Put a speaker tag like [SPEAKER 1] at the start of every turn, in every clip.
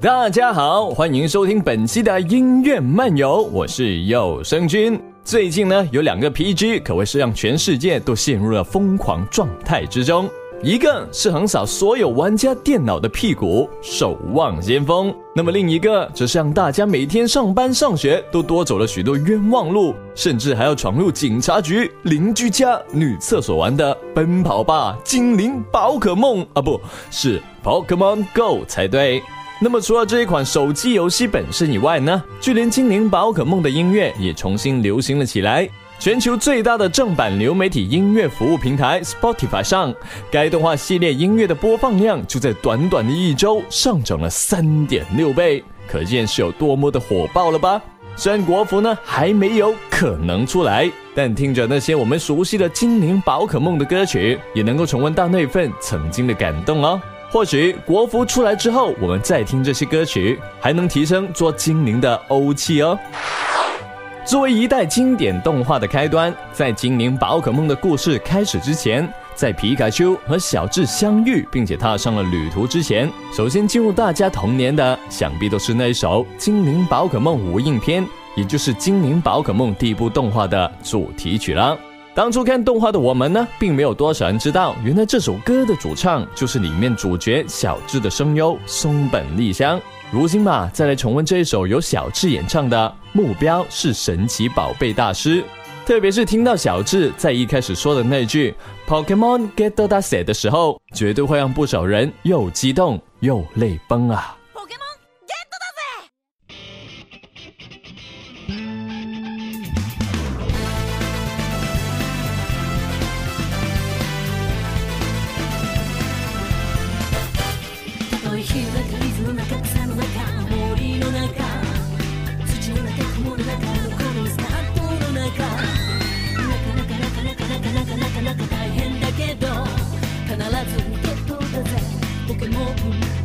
[SPEAKER 1] 大家好，欢迎收听本期的音乐漫游，我是有声君。最近呢，有两个 PG 可谓是让全世界都陷入了疯狂状态之中。一个是横扫所有玩家电脑的屁股，守望先锋；那么另一个则是让大家每天上班上学都多走了许多冤枉路，甚至还要闯入警察局、邻居家、女厕所玩的《奔跑吧精灵宝可梦》啊，不是 Pokémon Go 才对。那么除了这一款手机游戏本身以外呢，就连精灵宝可梦的音乐也重新流行了起来。全球最大的正版流媒体音乐服务平台 Spotify 上，该动画系列音乐的播放量就在短短的一周上涨了三点六倍，可见是有多么的火爆了吧？虽然国服呢还没有可能出来，但听着那些我们熟悉的精灵宝可梦的歌曲，也能够重温到那份曾经的感动哦。或许国服出来之后，我们再听这些歌曲，还能提升做精灵的欧气哦。作为一代经典动画的开端，在精灵宝可梦的故事开始之前，在皮卡丘和小智相遇并且踏上了旅途之前，首先进入大家童年的，想必都是那一首《精灵宝可梦无印篇》，也就是《精灵宝可梦》第一部动画的主题曲了。当初看动画的我们呢，并没有多少人知道，原来这首歌的主唱就是里面主角小智的声优松本丽香。如今嘛，再来重温这一首由小智演唱的《目标是神奇宝贝大师》，特别是听到小智在一开始说的那句 “Pokemon get the set” 的时候，绝对会让不少人又激动又泪崩啊！
[SPEAKER 2] 水の中草の中森の中土の中雲の中このスタートの中なかなかなかなかなかなかなかなか大変だけど必ずゲットだぜポケモン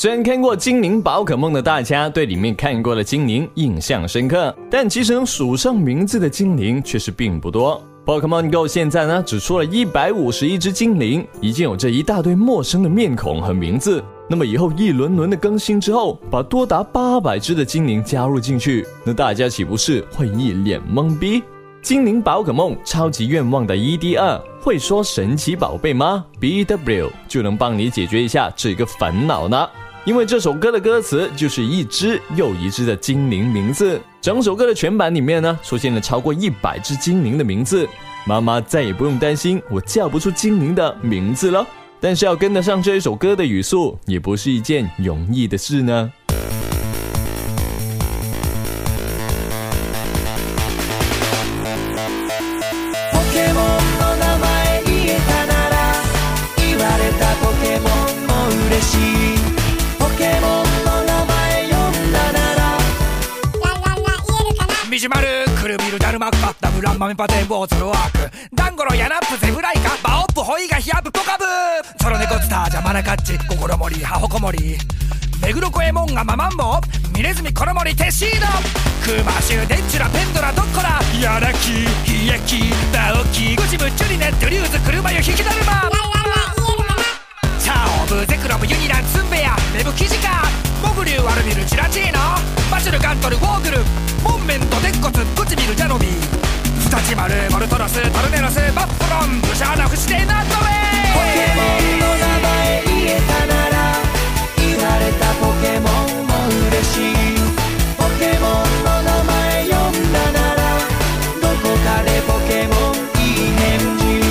[SPEAKER 1] 虽然看过精灵宝可梦的大家对里面看过的精灵印象深刻，但其实能数上名字的精灵却是并不多。Pokemon Go 现在呢只出了一百五十一只精灵，已经有这一大堆陌生的面孔和名字。那么以后一轮轮的更新之后，把多达八百只的精灵加入进去，那大家岂不是会一脸懵逼？精灵宝可梦超级愿望的 ED 二会说神奇宝贝吗？BW 就能帮你解决一下这个烦恼呢。因为这首歌的歌词就是一只又一只的精灵名字，整首歌的全版里面呢出现了超过一百只精灵的名字。妈妈再也不用担心我叫不出精灵的名字了。但是要跟得上这一首歌的语速，也不是一件容易的事呢。
[SPEAKER 3] ランマメパテンボーツロワークダンゴロヤナップゼブライカ。バオップホイガヒアプポカブソロネコツタージャマナカッチ心盛りハホコモリ目黒コエモンがママンボ。ミネズミコロモリテシード。クマシュデンチュラペンドラドッコラヤラキヒヤキバオキゴジムチュリネドリューズ車よ引きだるま。チャオブゼクロムユニランツンベア。メブキジカモグリューアルミルチラチーノ。バシュルガントルウォーグル。モンメント鉄骨ブチビルジャノビー。立ち丸モルトロストルネロスバッフロンブシャーナフシデナットウェイポケ
[SPEAKER 4] モン
[SPEAKER 3] の
[SPEAKER 4] 名前言えたなら言われたポケモンも嬉しいポケモンの名前呼んだならどこかでポケモンいい返事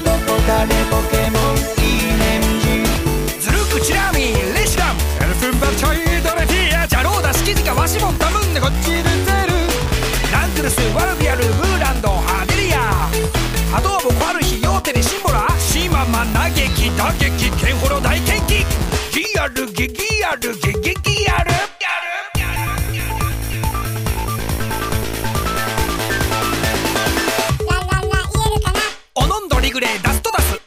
[SPEAKER 4] どこかでポケモンいい返事
[SPEAKER 3] ズルクチラミレシランエルフンバルチョイドレティアジャローダスキジカワシモンタムンネこっちルゼルランクルスワルビアルブ打撃剣ほろ大剣気ギアルギギアルギギギアル。ストダス。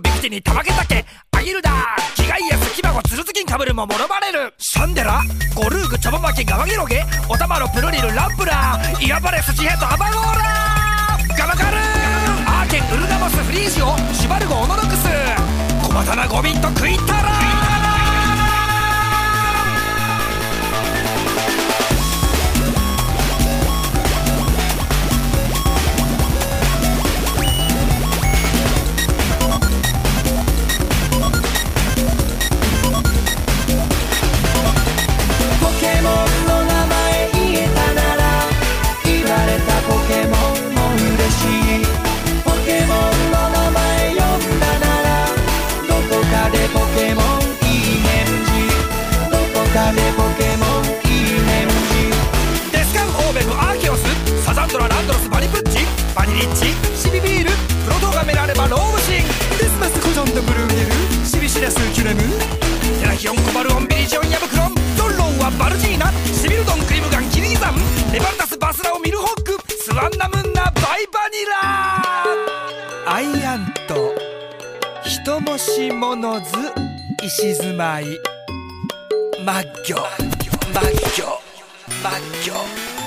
[SPEAKER 3] ビクティにたまげたけアギルダー。キガイアスキバゴツルズキンかぶるももろばれる。シャンデラゴルーグチョボマキガワギロゲ。オタマロプルリルランプラー。イアバレスチヘッドアバゴーラガバカルアーフリージオシュバルゴオノノクスまたなゴビッと食いたらキュレムテラヒオンコバルオンビリジオンヤブクロンドンロンはバルジーナシビルドンクリムガンキリギザンレバンダスバスラオミルホックスワンナムンナバイバニラアイアント人もしものず石住まいマッギョマッギョマッギョマッギョ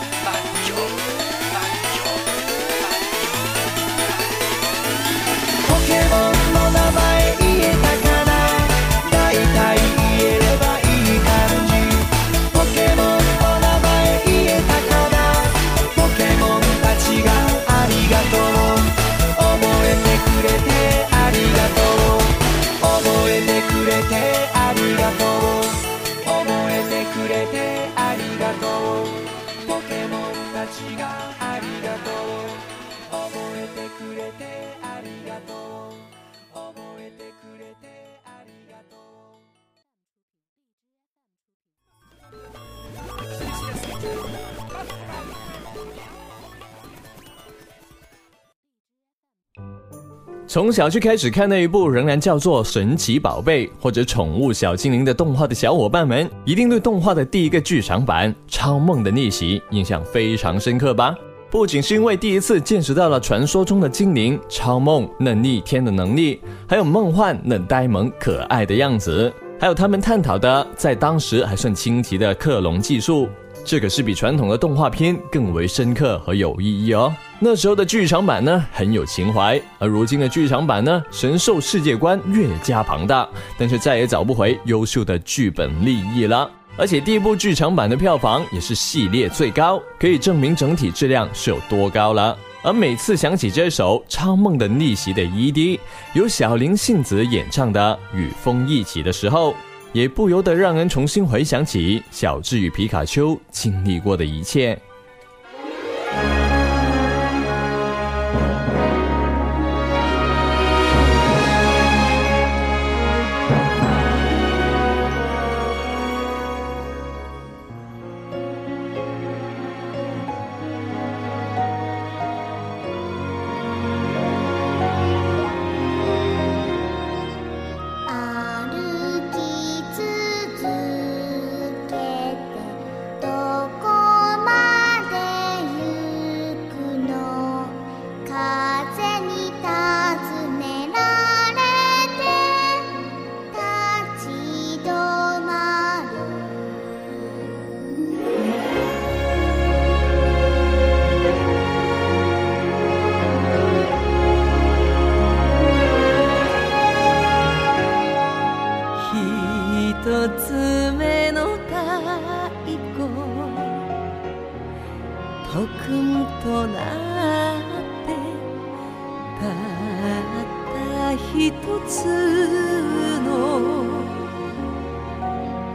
[SPEAKER 1] 从小区开始看那一部仍然叫做《神奇宝贝》或者《宠物小精灵》的动画的小伙伴们，一定对动画的第一个剧场版《超梦的逆袭》印象非常深刻吧？不仅是因为第一次见识到了传说中的精灵超梦那逆天的能力，还有梦幻那呆萌可爱的样子。还有他们探讨的在当时还算轻奇的克隆技术，这可是比传统的动画片更为深刻和有意义哦。那时候的剧场版呢，很有情怀，而如今的剧场版呢，神兽世界观越加庞大，但是再也找不回优秀的剧本利益了。而且第一部剧场版的票房也是系列最高，可以证明整体质量是有多高了。而每次想起这首《超梦的逆袭》的 ED，由小林幸子演唱的《与风一起》的时候，也不由得让人重新回想起小智与皮卡丘经历过的一切。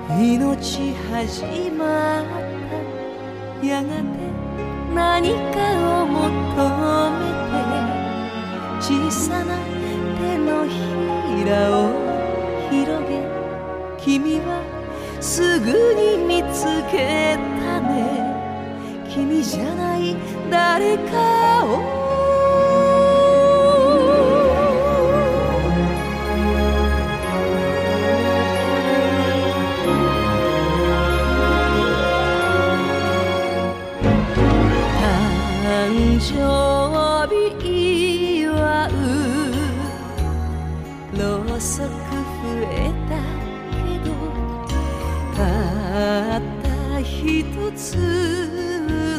[SPEAKER 5] 命始まったやがて何かを求めて小さな手のひらを広げ君はすぐに見つけたね君じゃない誰かを細く増えたけどたった一つ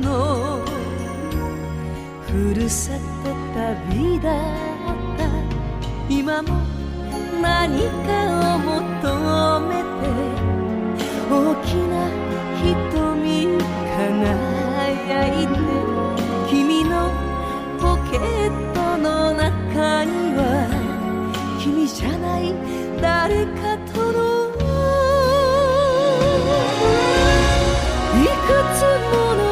[SPEAKER 5] のふるさと旅だった。今も何かを求めて大きな瞳輝いて君のポケットの中には君じゃない。誰かとの。いくつもの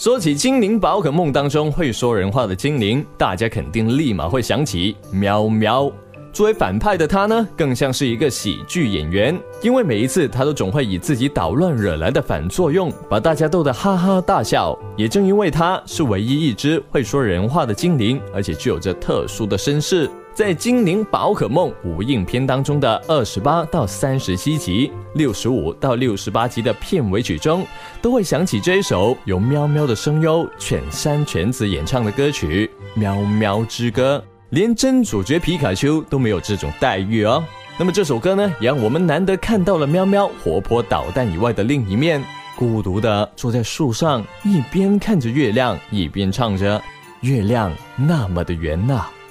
[SPEAKER 1] 说起精灵宝可梦当中会说人话的精灵，大家肯定立马会想起喵喵。作为反派的他呢，更像是一个喜剧演员，因为每一次他都总会以自己捣乱惹来的反作用，把大家逗得哈哈大笑。也正因为他是唯一一只会说人话的精灵，而且具有着特殊的身世，在《精灵宝可梦无印篇》当中的二十八到三十七集、六十五到六十八集的片尾曲中，都会响起这一首由喵喵的声优犬山犬子演唱的歌曲《喵喵之歌》。连真主角皮卡丘都没有这种待遇哦。那么这首歌呢，也让我们难得看到了喵喵活泼捣蛋以外的另一面，孤独的坐在树上，一边看着月亮，一边唱着：“月亮那么的圆呐，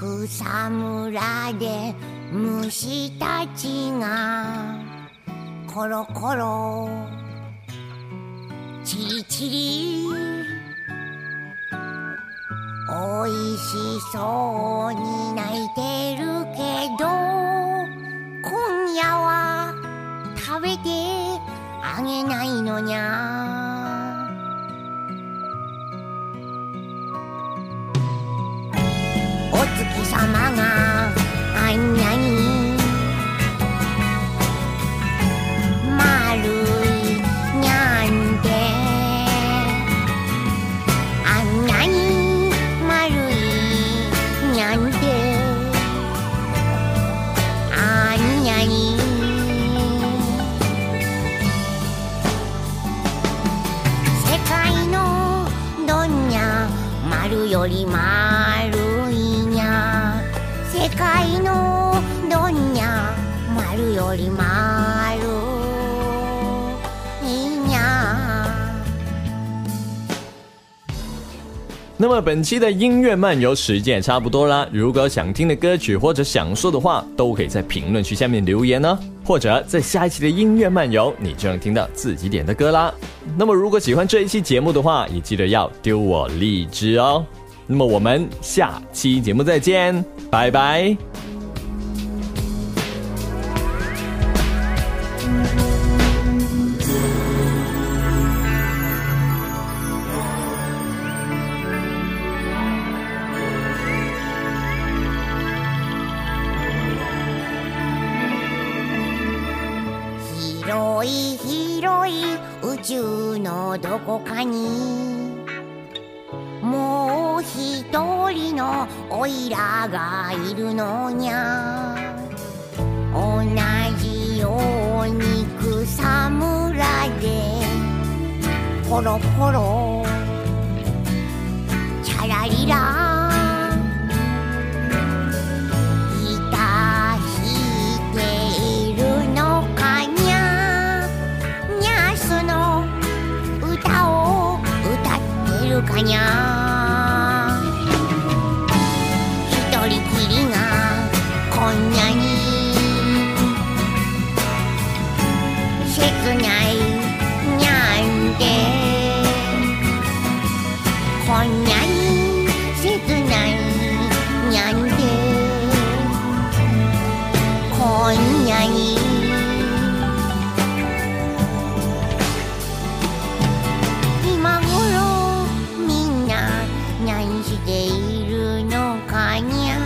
[SPEAKER 6] 草むらで虫たちがコロコロチリチリおいしそうに泣いてるけど今夜は食べてあげないのにゃ。あんにゃにまるいにゃんで。あんにゃにまるいにゃんで。あんにゃに世界のどんにゃまるよりまる界のどんにゃ丸より丸いにゃ。
[SPEAKER 1] 那么本期的音乐漫游时间也差不多啦。如果想听的歌曲或者想说的话，都可以在评论区下面留言呢。或者在下一期的音乐漫游，你就能听到自己点的歌啦。那么如果喜欢这一期节目的话，也记得要丢我荔枝哦。 那么我们下期节目再见，拜拜。
[SPEAKER 6] ポロポロチャラリラに今頃みんな何しているのかにゃ。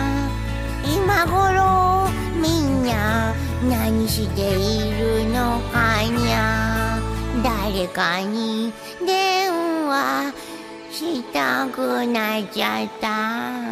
[SPEAKER 6] 今頃みんな何しているのかにゃ。誰かに電話したくなっちゃった。